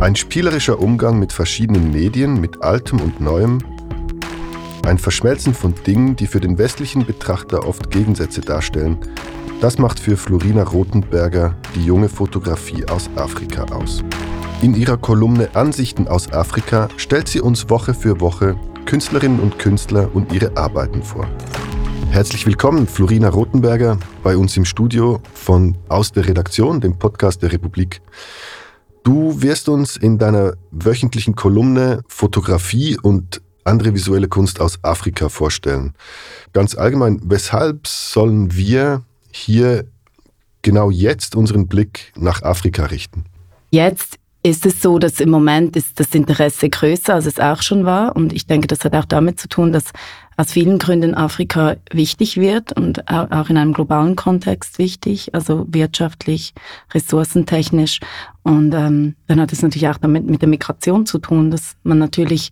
Ein spielerischer Umgang mit verschiedenen Medien, mit Altem und Neuem. Ein Verschmelzen von Dingen, die für den westlichen Betrachter oft Gegensätze darstellen. Das macht für Florina Rothenberger die junge Fotografie aus Afrika aus. In ihrer Kolumne Ansichten aus Afrika stellt sie uns Woche für Woche Künstlerinnen und Künstler und ihre Arbeiten vor. Herzlich willkommen, Florina Rothenberger, bei uns im Studio von Aus der Redaktion, dem Podcast der Republik. Du wirst uns in deiner wöchentlichen Kolumne Fotografie und andere visuelle Kunst aus Afrika vorstellen. Ganz allgemein, weshalb sollen wir hier genau jetzt unseren Blick nach Afrika richten? Jetzt ist es so, dass im Moment ist das Interesse größer, als es auch schon war. Und ich denke, das hat auch damit zu tun, dass aus vielen Gründen Afrika wichtig wird und auch in einem globalen Kontext wichtig, also wirtschaftlich, ressourcentechnisch. Und ähm, dann hat es natürlich auch damit mit der Migration zu tun, dass man natürlich,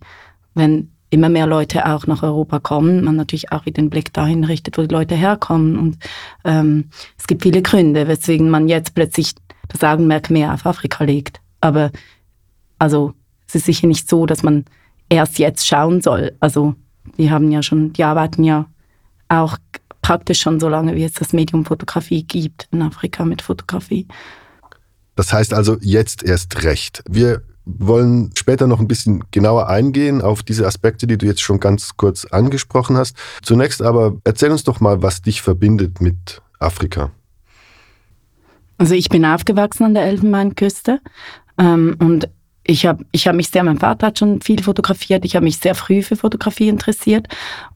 wenn immer mehr Leute auch nach Europa kommen, man natürlich auch wieder den Blick dahin richtet, wo die Leute herkommen. Und ähm, es gibt viele Gründe, weswegen man jetzt plötzlich das Augenmerk mehr auf Afrika legt. Aber also es ist sicher nicht so, dass man erst jetzt schauen soll. Also die haben ja schon, die arbeiten ja auch praktisch schon so lange, wie es das Medium Fotografie gibt in Afrika mit Fotografie. Das heißt also jetzt erst recht. Wir wollen später noch ein bisschen genauer eingehen auf diese Aspekte, die du jetzt schon ganz kurz angesprochen hast. Zunächst aber erzähl uns doch mal, was dich verbindet mit Afrika. Also ich bin aufgewachsen an der Elfenbeinküste ähm, und ich habe ich hab mich sehr, mein Vater hat schon viel fotografiert, ich habe mich sehr früh für Fotografie interessiert.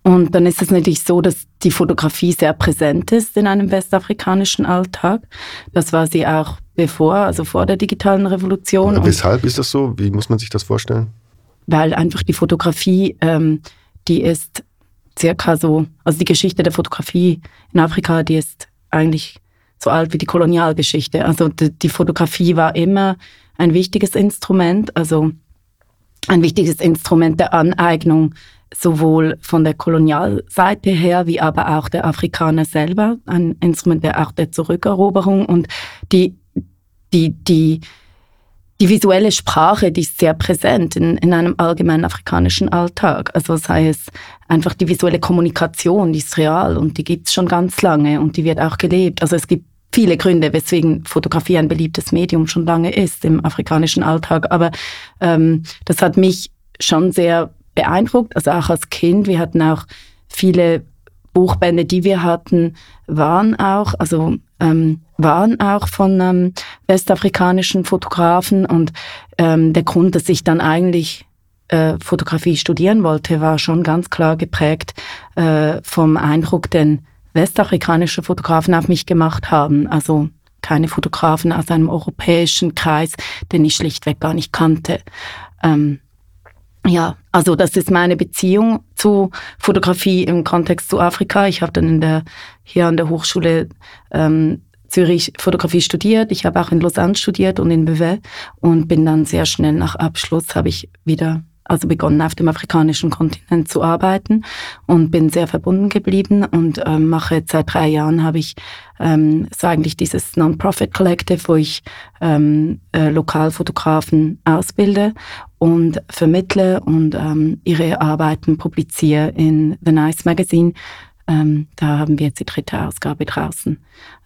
Und dann ist es natürlich so, dass die Fotografie sehr präsent ist in einem westafrikanischen Alltag. Das war sie auch bevor, also vor der digitalen Revolution. Ja, weshalb ist das so? Wie muss man sich das vorstellen? Weil einfach die Fotografie, ähm, die ist circa so, also die Geschichte der Fotografie in Afrika, die ist eigentlich so alt wie die Kolonialgeschichte. Also die, die Fotografie war immer ein wichtiges Instrument, also ein wichtiges Instrument der Aneignung sowohl von der Kolonialseite her wie aber auch der Afrikaner selber, ein Instrument der auch der Zurückeroberung und die die die die visuelle Sprache, die ist sehr präsent in, in einem allgemeinen afrikanischen Alltag. Also sei es einfach die visuelle Kommunikation, die ist real und die gibt es schon ganz lange und die wird auch gelebt. Also es gibt viele Gründe, weswegen Fotografie ein beliebtes Medium schon lange ist im afrikanischen Alltag. Aber ähm, das hat mich schon sehr beeindruckt, also auch als Kind. Wir hatten auch viele Buchbände, die wir hatten, waren auch, also ähm, waren auch von ähm, westafrikanischen Fotografen. Und ähm, der Grund, dass ich dann eigentlich äh, Fotografie studieren wollte, war schon ganz klar geprägt äh, vom Eindruck, den westafrikanische Fotografen auf mich gemacht haben. Also keine Fotografen aus einem europäischen Kreis, den ich schlichtweg gar nicht kannte. Ähm, ja, also das ist meine Beziehung zu Fotografie im Kontext zu Afrika. Ich habe dann in der, hier an der Hochschule ähm, Zürich Fotografie studiert. Ich habe auch in Lausanne studiert und in Beauvais und bin dann sehr schnell nach Abschluss habe ich wieder also begonnen auf dem afrikanischen Kontinent zu arbeiten und bin sehr verbunden geblieben und ähm, mache jetzt seit drei Jahren habe ich ähm, so eigentlich dieses Non-Profit Collective, wo ich ähm, äh, Lokalfotografen ausbilde und vermittle und ähm, ihre Arbeiten publiziere in The Nice Magazine. Ähm, da haben wir jetzt die dritte Ausgabe draußen.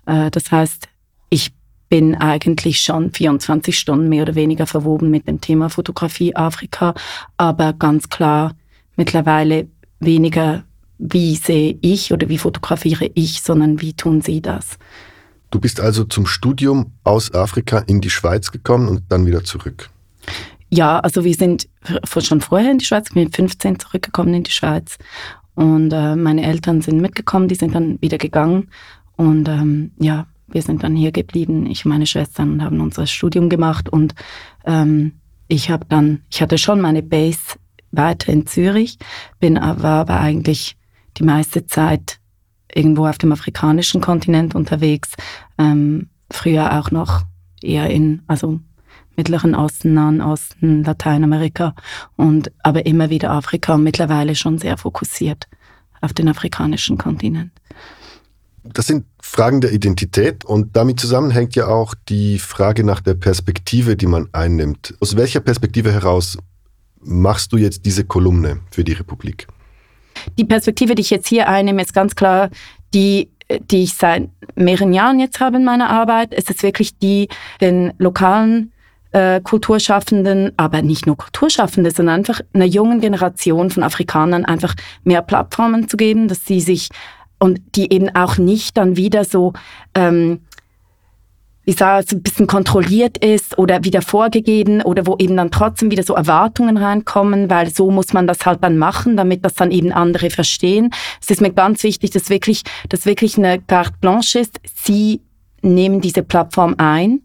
Äh, das heißt, ich bin eigentlich schon 24 Stunden mehr oder weniger verwoben mit dem Thema Fotografie Afrika, aber ganz klar mittlerweile weniger, wie sehe ich oder wie fotografiere ich, sondern wie tun Sie das. Du bist also zum Studium aus Afrika in die Schweiz gekommen und dann wieder zurück. Ja, also wir sind schon vorher in die Schweiz, ich bin mit 15 zurückgekommen in die Schweiz und äh, meine Eltern sind mitgekommen, die sind dann wieder gegangen und ähm, ja, wir sind dann hier geblieben, ich und meine Schwestern und haben unser Studium gemacht und ähm, ich habe dann, ich hatte schon meine Base weiter in Zürich, bin aber, aber eigentlich die meiste Zeit irgendwo auf dem afrikanischen Kontinent unterwegs, ähm, früher auch noch eher in, also Mittleren Osten, Nahen Osten, Lateinamerika und aber immer wieder Afrika und mittlerweile schon sehr fokussiert auf den afrikanischen Kontinent. Das sind Fragen der Identität und damit zusammenhängt ja auch die Frage nach der Perspektive, die man einnimmt. Aus welcher Perspektive heraus machst du jetzt diese Kolumne für die Republik? Die Perspektive, die ich jetzt hier einnehme, ist ganz klar die die ich seit mehreren Jahren jetzt habe in meiner Arbeit. Es ist wirklich die, den lokalen äh, Kulturschaffenden, aber nicht nur Kulturschaffende, sondern einfach einer jungen Generation von Afrikanern einfach mehr Plattformen zu geben, dass sie sich und die eben auch nicht dann wieder so ähm, wie sage, so ein bisschen kontrolliert ist oder wieder vorgegeben oder wo eben dann trotzdem wieder so Erwartungen reinkommen, weil so muss man das halt dann machen, damit das dann eben andere verstehen. Es ist mir ganz wichtig, dass wirklich, dass wirklich eine carte blanche ist. Sie nehmen diese Plattform ein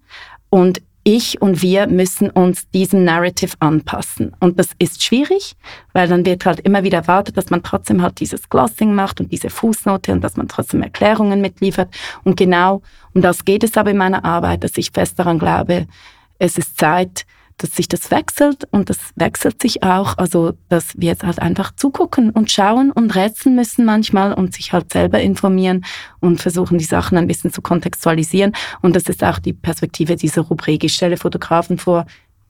und ich und wir müssen uns diesem Narrative anpassen. Und das ist schwierig, weil dann wird halt immer wieder erwartet, dass man trotzdem halt dieses Glossing macht und diese Fußnote und dass man trotzdem Erklärungen mitliefert. Und genau um das geht es aber in meiner Arbeit, dass ich fest daran glaube, es ist Zeit, dass sich das wechselt und das wechselt sich auch. Also, dass wir jetzt halt einfach zugucken und schauen und rätseln müssen manchmal und sich halt selber informieren und versuchen, die Sachen ein bisschen zu kontextualisieren. Und das ist auch die Perspektive dieser Rubrik. Ich stelle Fotografen vor,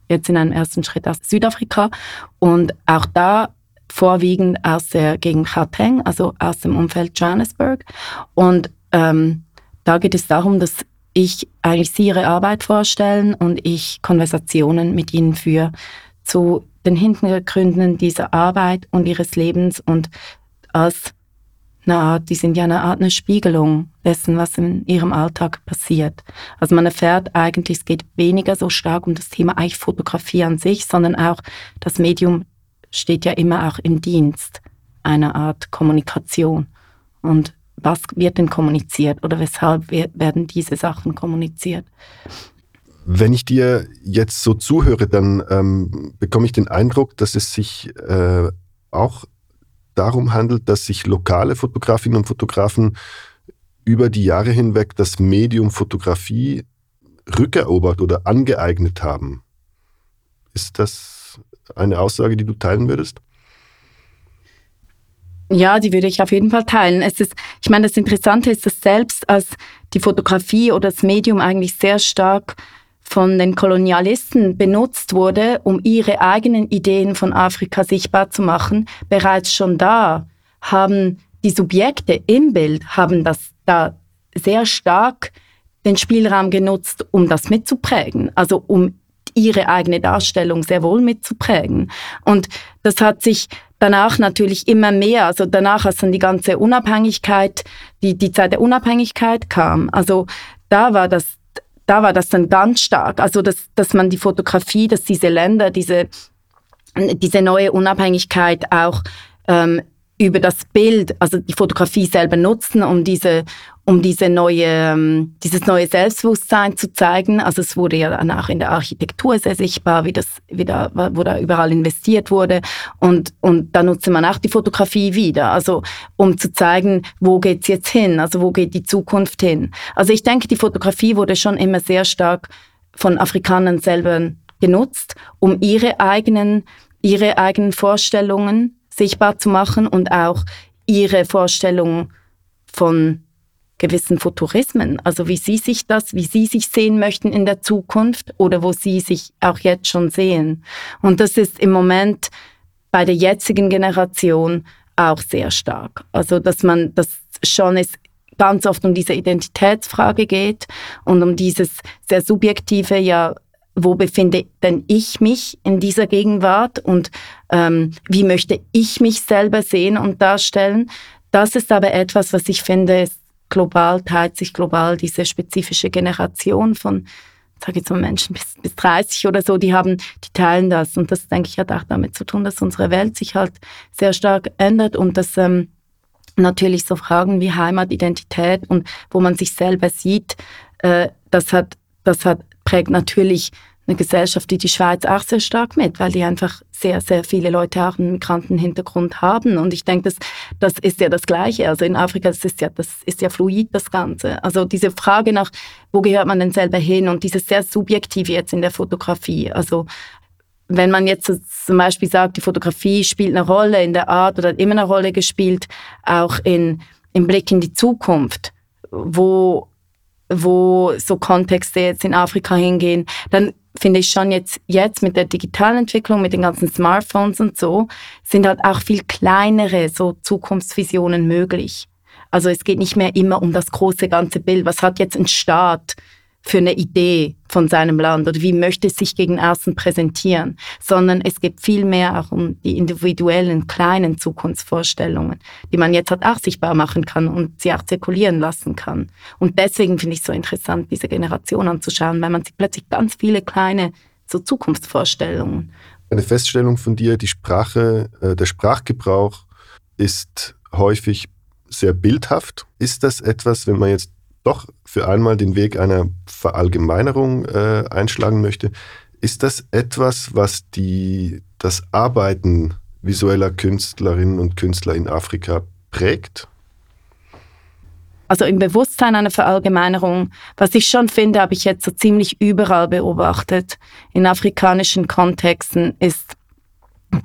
jetzt in einem ersten Schritt aus Südafrika und auch da vorwiegend aus der Gegend Gauteng, also aus dem Umfeld Johannesburg. Und ähm, da geht es darum, dass ich eigentlich sie ihre Arbeit vorstellen und ich Konversationen mit ihnen führe zu den Hintergründen dieser Arbeit und ihres Lebens und als eine Art, die sind ja eine Art eine Spiegelung dessen, was in ihrem Alltag passiert. Also man erfährt eigentlich, es geht weniger so stark um das Thema eigentlich Fotografie an sich, sondern auch das Medium steht ja immer auch im Dienst einer Art Kommunikation. Und was wird denn kommuniziert oder weshalb werden diese Sachen kommuniziert? Wenn ich dir jetzt so zuhöre, dann ähm, bekomme ich den Eindruck, dass es sich äh, auch darum handelt, dass sich lokale Fotografinnen und Fotografen über die Jahre hinweg das Medium Fotografie rückerobert oder angeeignet haben. Ist das eine Aussage, die du teilen würdest? Ja, die würde ich auf jeden Fall teilen. Es ist, ich meine, das Interessante ist, dass selbst als die Fotografie oder das Medium eigentlich sehr stark von den Kolonialisten benutzt wurde, um ihre eigenen Ideen von Afrika sichtbar zu machen, bereits schon da haben die Subjekte im Bild haben das da sehr stark den Spielraum genutzt, um das mitzuprägen, also um ihre eigene Darstellung sehr wohl mitzuprägen. Und das hat sich danach natürlich immer mehr, also danach, als dann die ganze Unabhängigkeit, die, die Zeit der Unabhängigkeit kam, also da war das, da war das dann ganz stark, also dass, dass man die Fotografie, dass diese Länder, diese, diese neue Unabhängigkeit auch ähm, über das Bild, also die Fotografie selber nutzen, um diese, um diese neue, ähm, dieses neue Selbstbewusstsein zu zeigen. Also es wurde ja dann auch in der Architektur sehr sichtbar, wie das, wie da, wo da überall investiert wurde. Und, und da nutzt man auch die Fotografie wieder, also um zu zeigen, wo geht's jetzt hin, also wo geht die Zukunft hin. Also ich denke, die Fotografie wurde schon immer sehr stark von Afrikanern selber genutzt, um ihre eigenen, ihre eigenen Vorstellungen sichtbar zu machen und auch ihre Vorstellung von gewissen Futurismen, also wie Sie sich das, wie Sie sich sehen möchten in der Zukunft oder wo Sie sich auch jetzt schon sehen. Und das ist im Moment bei der jetzigen Generation auch sehr stark. Also dass man das schon ist, ganz oft um diese Identitätsfrage geht und um dieses sehr subjektive, ja, wo befinde denn ich mich in dieser Gegenwart und ähm, wie möchte ich mich selber sehen und darstellen. Das ist aber etwas, was ich finde, global, teilt sich global diese spezifische Generation von, sage jetzt mal Menschen bis, bis 30 oder so, die haben, die teilen das. Und das, denke ich, hat auch damit zu tun, dass unsere Welt sich halt sehr stark ändert und dass ähm, natürlich so Fragen wie Heimatidentität und wo man sich selber sieht, äh, das hat, das hat prägt natürlich eine Gesellschaft wie die Schweiz auch sehr stark mit, weil die einfach sehr, sehr viele Leute auch einen Migrantenhintergrund haben. Und ich denke, das, das ist ja das Gleiche. Also in Afrika, das ist ja, das ist ja fluid, das Ganze. Also diese Frage nach, wo gehört man denn selber hin und dieses sehr subjektive jetzt in der Fotografie. Also wenn man jetzt zum Beispiel sagt, die Fotografie spielt eine Rolle in der Art oder hat immer eine Rolle gespielt, auch in, im Blick in die Zukunft, wo, wo so Kontexte jetzt in Afrika hingehen, dann finde ich schon jetzt, jetzt mit der digitalen Entwicklung, mit den ganzen Smartphones und so, sind halt auch viel kleinere so Zukunftsvisionen möglich. Also es geht nicht mehr immer um das große ganze Bild. Was hat jetzt ein Staat für eine Idee von seinem Land oder wie möchte es sich gegen außen präsentieren, sondern es geht viel mehr auch um die individuellen kleinen Zukunftsvorstellungen, die man jetzt halt auch sichtbar machen kann und sie auch zirkulieren lassen kann. Und deswegen finde ich es so interessant, diese Generation anzuschauen, weil man sieht plötzlich ganz viele kleine so Zukunftsvorstellungen. Eine Feststellung von dir, die Sprache, äh, der Sprachgebrauch ist häufig sehr bildhaft. Ist das etwas, wenn man jetzt doch für einmal den Weg einer Verallgemeinerung äh, einschlagen möchte, ist das etwas, was die, das Arbeiten visueller Künstlerinnen und Künstler in Afrika prägt? Also im Bewusstsein einer Verallgemeinerung, was ich schon finde, habe ich jetzt so ziemlich überall beobachtet, in afrikanischen Kontexten, ist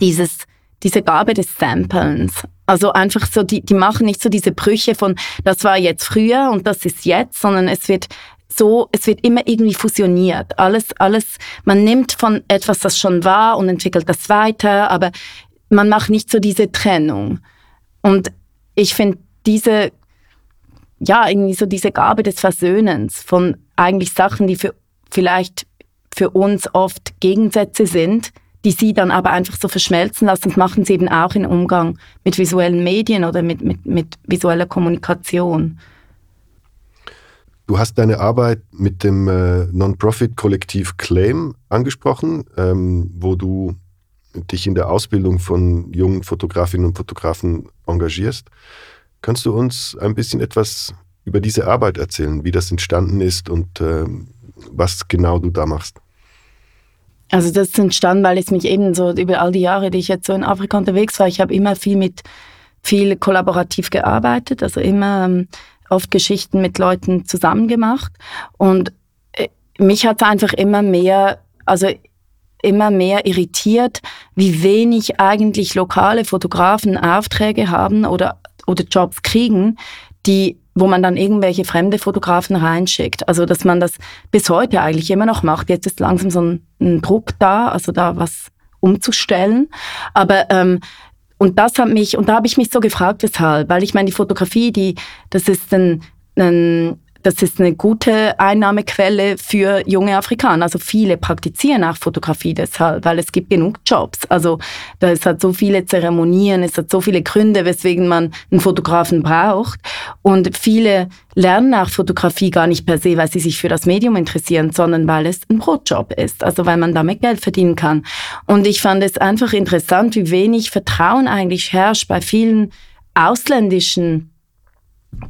dieses, diese Gabe des Samplens. Also einfach so, die, die machen nicht so diese Brüche von, das war jetzt früher und das ist jetzt, sondern es wird so, es wird immer irgendwie fusioniert. Alles, alles, man nimmt von etwas, das schon war und entwickelt das weiter, aber man macht nicht so diese Trennung. Und ich finde diese, ja, irgendwie so diese Gabe des Versöhnens von eigentlich Sachen, die für vielleicht für uns oft Gegensätze sind, die sie dann aber einfach so verschmelzen lassen. Das machen sie eben auch im Umgang mit visuellen Medien oder mit, mit, mit visueller Kommunikation. Du hast deine Arbeit mit dem äh, Non-Profit-Kollektiv Claim angesprochen, ähm, wo du dich in der Ausbildung von jungen Fotografinnen und Fotografen engagierst. Kannst du uns ein bisschen etwas über diese Arbeit erzählen, wie das entstanden ist und äh, was genau du da machst? Also das ist entstanden, weil es mich eben so über all die Jahre, die ich jetzt so in Afrika unterwegs war, ich habe immer viel mit viel kollaborativ gearbeitet, also immer ähm, oft Geschichten mit Leuten zusammen gemacht. Und äh, mich hat es einfach immer mehr, also immer mehr irritiert, wie wenig eigentlich lokale Fotografen Aufträge haben oder, oder Jobs kriegen, die wo man dann irgendwelche fremde Fotografen reinschickt. Also dass man das bis heute eigentlich immer noch macht. Jetzt ist langsam so ein, ein Druck da, also da was umzustellen. Aber ähm, und das hat mich, und da habe ich mich so gefragt, weshalb, weil ich meine, die Fotografie, die, das ist ein, ein das ist eine gute Einnahmequelle für junge Afrikaner. Also viele praktizieren auch Fotografie deshalb, weil es gibt genug Jobs. Also es hat so viele Zeremonien, es hat so viele Gründe, weswegen man einen Fotografen braucht. Und viele lernen auch Fotografie gar nicht per se, weil sie sich für das Medium interessieren, sondern weil es ein Brotjob ist, also weil man damit Geld verdienen kann. Und ich fand es einfach interessant, wie wenig Vertrauen eigentlich herrscht bei vielen ausländischen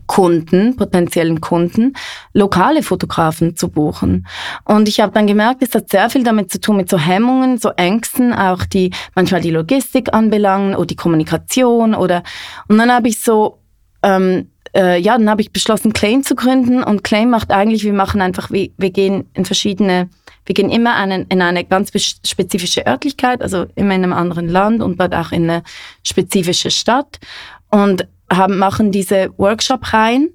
Kunden, potenziellen Kunden, lokale Fotografen zu buchen. Und ich habe dann gemerkt, es hat sehr viel damit zu tun mit so Hemmungen, so Ängsten, auch die manchmal die Logistik anbelangen oder die Kommunikation oder und dann habe ich so ähm, äh, ja, dann habe ich beschlossen, Claim zu gründen und Claim macht eigentlich, wir machen einfach, wir, wir gehen in verschiedene, wir gehen immer einen, in eine ganz spezifische Örtlichkeit, also immer in einem anderen Land und dort auch in eine spezifische Stadt und haben, machen diese Workshop rein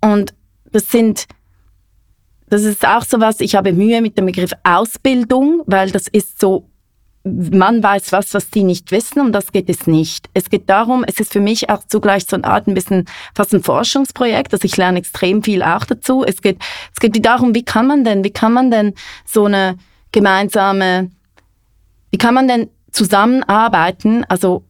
und das sind das ist auch so was, ich habe Mühe mit dem Begriff Ausbildung, weil das ist so, man weiß was, was die nicht wissen und das geht es nicht. Es geht darum, es ist für mich auch zugleich so eine Art ein bisschen fast ein Forschungsprojekt, also ich lerne extrem viel auch dazu. Es geht, es geht darum, wie kann man denn, wie kann man denn so eine gemeinsame, wie kann man denn zusammenarbeiten, also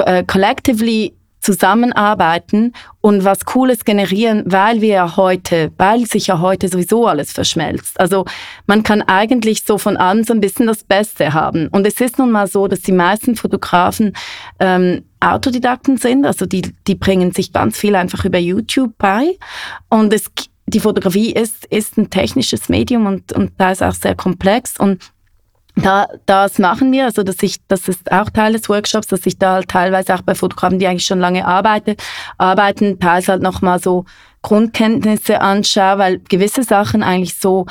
äh, collectively zusammenarbeiten und was Cooles generieren, weil wir ja heute, weil sich ja heute sowieso alles verschmelzt. Also man kann eigentlich so von allem so ein bisschen das Beste haben. Und es ist nun mal so, dass die meisten Fotografen ähm, Autodidakten sind, also die, die bringen sich ganz viel einfach über YouTube bei. Und es, die Fotografie ist, ist ein technisches Medium und, und da ist auch sehr komplex. Und da, das machen wir, also dass ich, das ist auch Teil des Workshops, dass ich da halt teilweise auch bei Fotografen, die eigentlich schon lange arbeite, arbeiten, teils halt nochmal so Grundkenntnisse anschaue, weil gewisse Sachen eigentlich so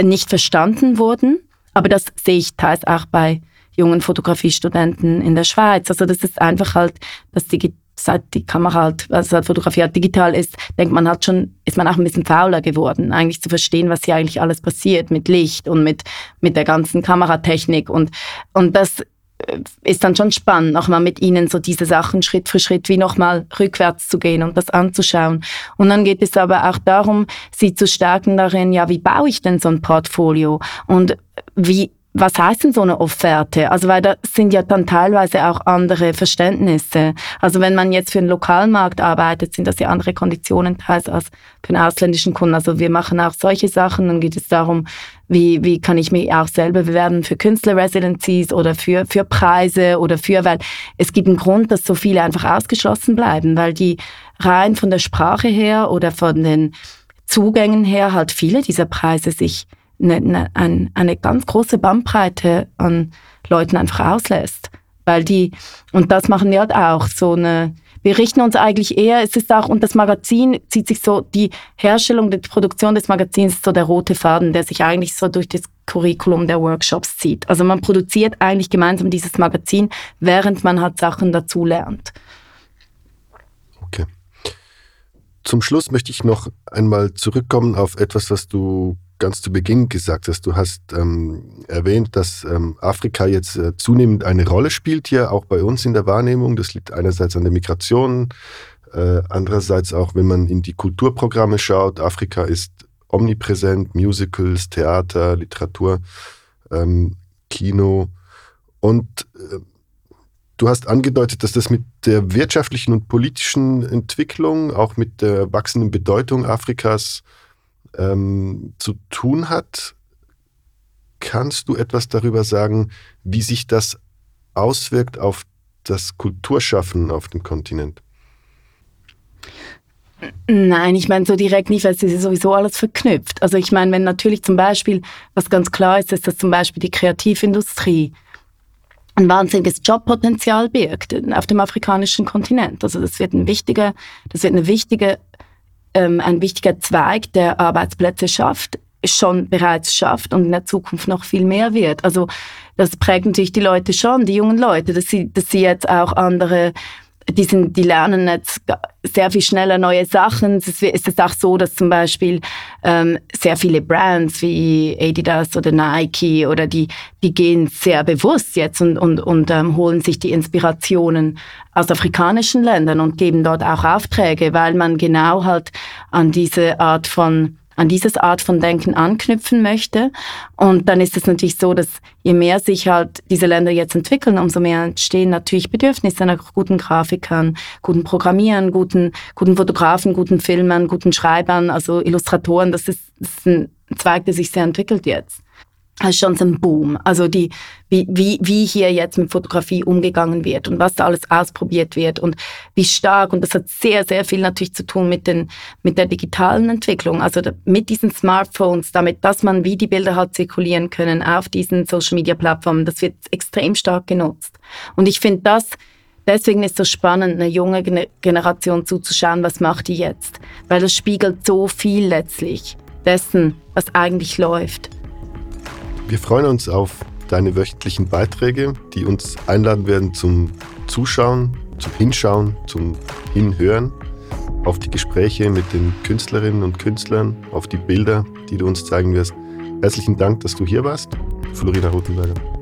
nicht verstanden wurden. Aber das sehe ich teils auch bei jungen Fotografiestudenten in der Schweiz. Also das ist einfach halt, dass die seit die Kamera halt, also seit Fotografie halt digital ist, denkt man halt schon, ist man auch ein bisschen fauler geworden, eigentlich zu verstehen, was hier eigentlich alles passiert mit Licht und mit, mit der ganzen Kameratechnik und, und das äh, ist dann schon spannend, nochmal mit ihnen so diese Sachen Schritt für Schritt wie nochmal rückwärts zu gehen und das anzuschauen. Und dann geht es aber auch darum, sie zu stärken darin, ja, wie baue ich denn so ein Portfolio und wie was heißt denn so eine Offerte? Also weil da sind ja dann teilweise auch andere Verständnisse. Also wenn man jetzt für einen Lokalmarkt arbeitet, sind das ja andere Konditionen teils als für einen ausländischen Kunden. Also wir machen auch solche Sachen. Dann geht es darum, wie, wie kann ich mich auch selber bewerben für Künstler-Residencies oder für, für Preise oder für, weil es gibt einen Grund, dass so viele einfach ausgeschlossen bleiben, weil die rein von der Sprache her oder von den Zugängen her halt viele dieser Preise sich eine, eine, eine ganz große Bandbreite an Leuten einfach auslässt. Weil die, und das machen wir halt auch, so eine, wir richten uns eigentlich eher, es ist auch, und das Magazin zieht sich so, die Herstellung, die Produktion des Magazins ist so der rote Faden, der sich eigentlich so durch das Curriculum der Workshops zieht. Also man produziert eigentlich gemeinsam dieses Magazin, während man halt Sachen dazu lernt. Okay. Zum Schluss möchte ich noch einmal zurückkommen auf etwas, was du ganz zu Beginn gesagt hast. Du hast ähm, erwähnt, dass ähm, Afrika jetzt äh, zunehmend eine Rolle spielt hier, auch bei uns in der Wahrnehmung. Das liegt einerseits an der Migration, äh, andererseits auch, wenn man in die Kulturprogramme schaut. Afrika ist omnipräsent, Musicals, Theater, Literatur, ähm, Kino. Und äh, du hast angedeutet, dass das mit der wirtschaftlichen und politischen Entwicklung, auch mit der wachsenden Bedeutung Afrikas, ähm, zu tun hat. Kannst du etwas darüber sagen, wie sich das auswirkt auf das Kulturschaffen auf dem Kontinent? Nein, ich meine so direkt nicht, weil es ist sowieso alles verknüpft. Also ich meine, wenn natürlich zum Beispiel, was ganz klar ist, ist, dass zum Beispiel die Kreativindustrie ein wahnsinniges Jobpotenzial birgt auf dem afrikanischen Kontinent. Also das wird ein wichtiger, das wird eine wichtige ähm, ein wichtiger Zweig, der Arbeitsplätze schafft, schon bereits schafft und in der Zukunft noch viel mehr wird. Also das prägt natürlich die Leute schon, die jungen Leute, dass sie, dass sie jetzt auch andere die, sind, die lernen jetzt sehr viel schneller neue Sachen. Es ist, auch so, dass zum Beispiel ähm, sehr viele Brands wie Adidas oder Nike oder die, die gehen sehr bewusst jetzt und, und, und ähm, holen sich die Inspirationen aus afrikanischen Ländern und geben dort auch Aufträge, weil man genau halt an diese Art von an dieses Art von Denken anknüpfen möchte. Und dann ist es natürlich so, dass je mehr sich halt diese Länder jetzt entwickeln, umso mehr entstehen natürlich Bedürfnisse nach guten Grafikern, guten Programmieren, guten, guten Fotografen, guten Filmern, guten Schreibern, also Illustratoren. Das ist, das ist ein Zweig, der sich sehr entwickelt jetzt ist schon so ein Boom. Also die, wie, wie, wie hier jetzt mit Fotografie umgegangen wird und was da alles ausprobiert wird und wie stark. Und das hat sehr, sehr viel natürlich zu tun mit, den, mit der digitalen Entwicklung. Also mit diesen Smartphones, damit, dass man wie die Bilder halt zirkulieren können auf diesen Social Media Plattformen, das wird extrem stark genutzt. Und ich finde das, deswegen ist es so spannend, eine junge Generation zuzuschauen, was macht die jetzt? Weil das spiegelt so viel letztlich dessen, was eigentlich läuft. Wir freuen uns auf deine wöchentlichen Beiträge, die uns einladen werden zum Zuschauen, zum Hinschauen, zum Hinhören, auf die Gespräche mit den Künstlerinnen und Künstlern, auf die Bilder, die du uns zeigen wirst. Herzlichen Dank, dass du hier warst, Florina Rotenberger.